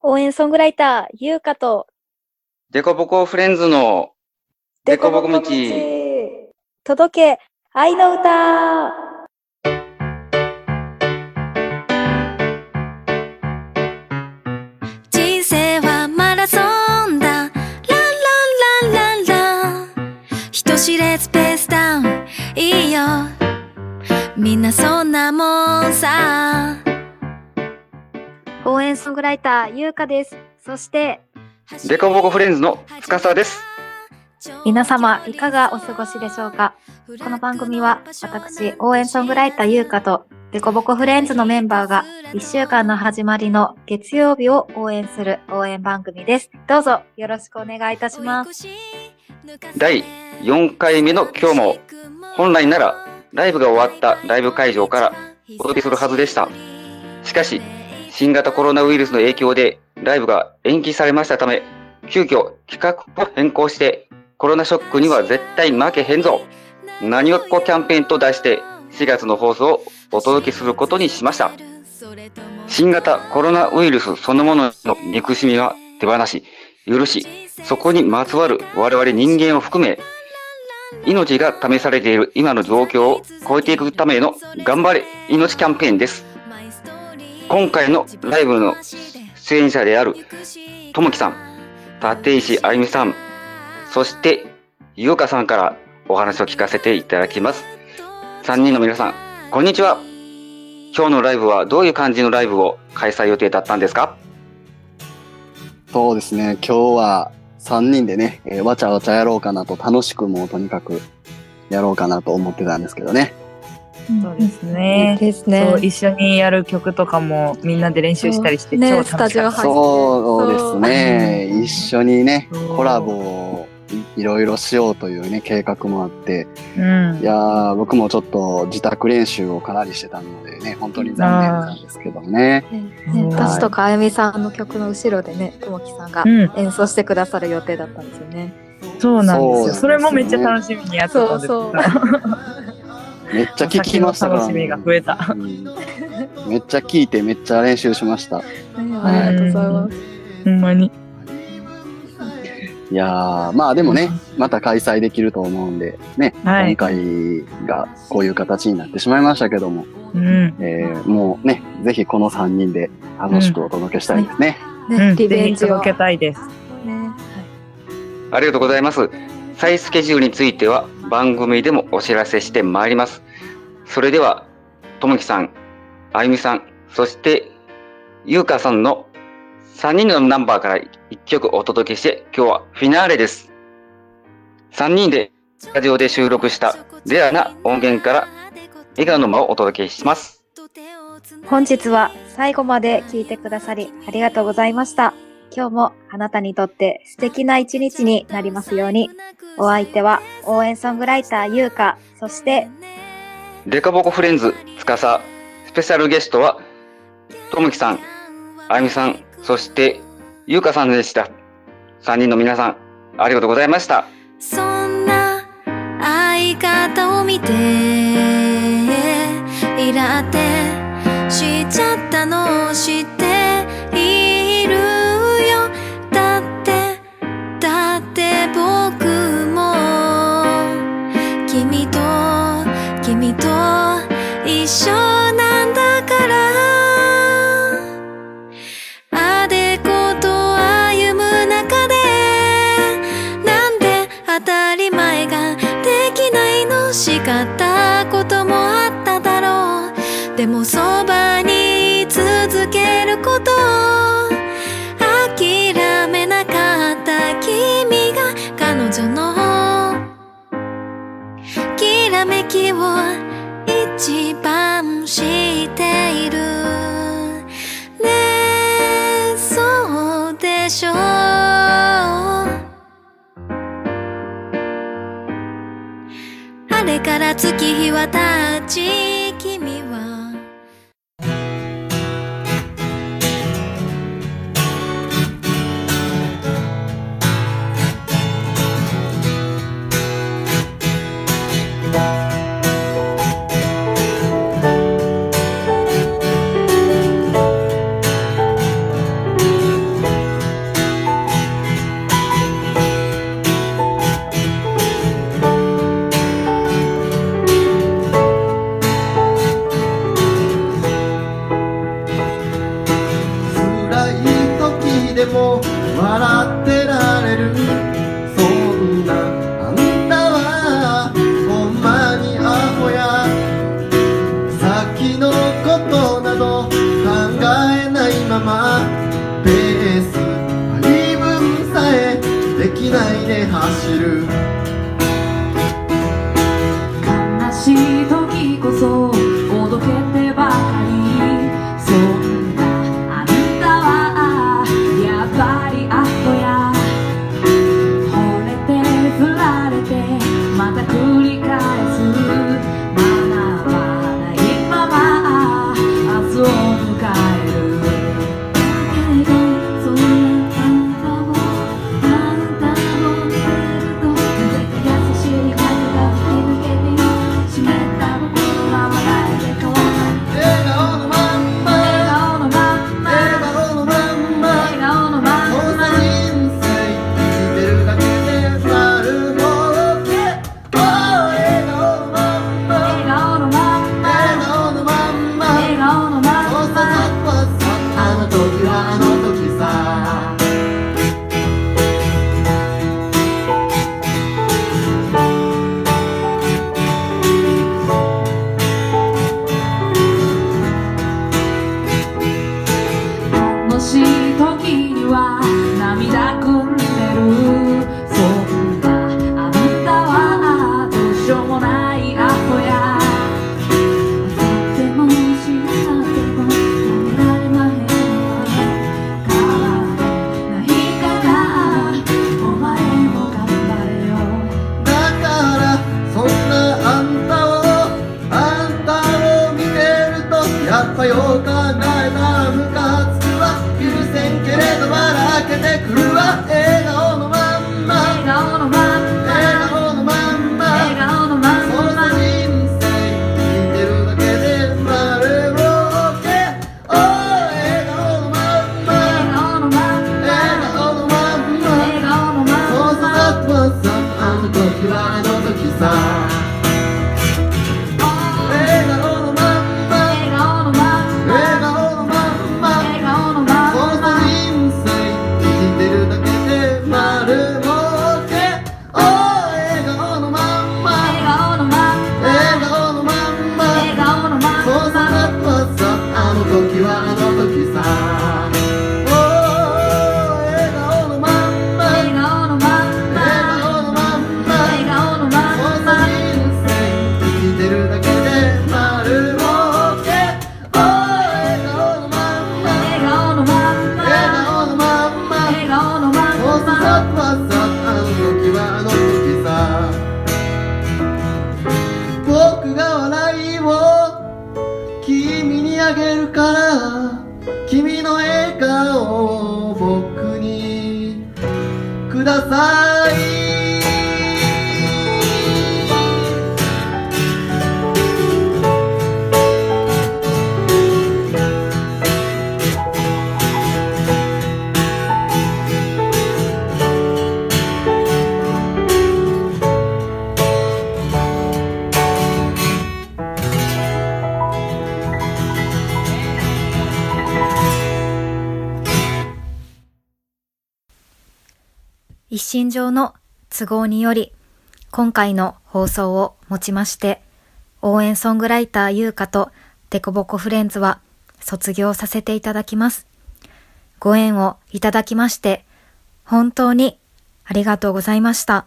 応援ソングライター、ゆうかと、デコボコフレンズのデコボコ道。届け、愛の歌。グライター、ゆうかです。そして、デコボコフレンズの司です。皆様、いかがお過ごしでしょうか？この番組は、私、応援ソングライター、ゆうかと、デコボコフレンズのメンバーが、1週間の始まりの月曜日を応援する応援番組です。どうぞ、よろしくお願いいたします。第4回目の今日も、本来ならライブが終わったライブ会場からお届けするはずでした。しかし、新型コロナウイルスの影響でライブが延期されましたため、急遽企画を変更して、コロナショックには絶対負けへんぞ何をっこキャンペーンと題して4月の放送をお届けすることにしました。新型コロナウイルスそのものの憎しみは手放し、許し、そこにまつわる我々人間を含め、命が試されている今の状況を超えていくための頑張れ命キャンペーンです。今回のライブの出演者であるともきさん、立石あゆみさん、そしてゆうかさんからお話を聞かせていただきます。3人の皆さん、こんにちは。今日のライブはどういう感じのライブを開催予定だったんですか？そうですね、今日は3人でね、えーわちゃわちゃやろうかなと楽しくもうとにかくやろうかなと思ってたんですけどね。そうですね。ですそう一緒にやる曲とかもみんなで練習したりしてね超楽しかった。スタジオ入って。そうですね、一緒にね、そう。コラボをいいろいろしようというね、計画もあって、うん。い。やー、僕もちょっと自宅練習をかなりしてたのでね、本当に残念なんですけどね。私とかあゆみさんの曲の後ろでね、ともきさんがうん、演奏してくださる予定だったんですよね。そうなんですよ。それもめっちゃ楽しみにやってたんですそうめっちゃ聞きましたから、楽しみが増えた。うんめっちゃ聞いてめっちゃ練習しました。ねありがとうございます。ほんまに。いやー、まあでもね、また開催できると思うんで、ね、はい今回がこういう形になってしまいましたけども、うん。えーもうね、ぜひこの3人で楽しくお届けしたいですね。ね、うん。リベンジを。ぜひ届けたいです。ねありがとうございます。再スケジュールについては番組でもお知らせしてまいります。それでは、ともきさん、あゆみさん、そして、ゆうかさんの3人のナンバーから1曲お届けして、今日はフィナーレです。3人でスタジオで収録したレアな音源から笑顔の間をお届けします。本日は最後まで聞いてくださりありがとうございました。今日もあなたにとって素敵な一日になりますように。お相手は応援ソングライターゆうか、そしてデカボコフレンズ、つかさ、スペシャルゲストは、ともきさん、あゆみさん、そして、ゆうかさんでした。3人の皆さん、ありがとうございました。そんな相方を見てイラってきを一番知っている。ねえそうでしょう。あれから月日は経ちでも笑ってられる。そんなあんたはほんまにアホや。先のことなど考えないまま。ペース配分さえできないで走る。悲しい時こそ side. を僕にください。心上の都合により、今回の放送をもちまして、応援ソングライター優香とデコボコフレンズは卒業させていただきます。ご縁をいただきまして、本当にありがとうございました。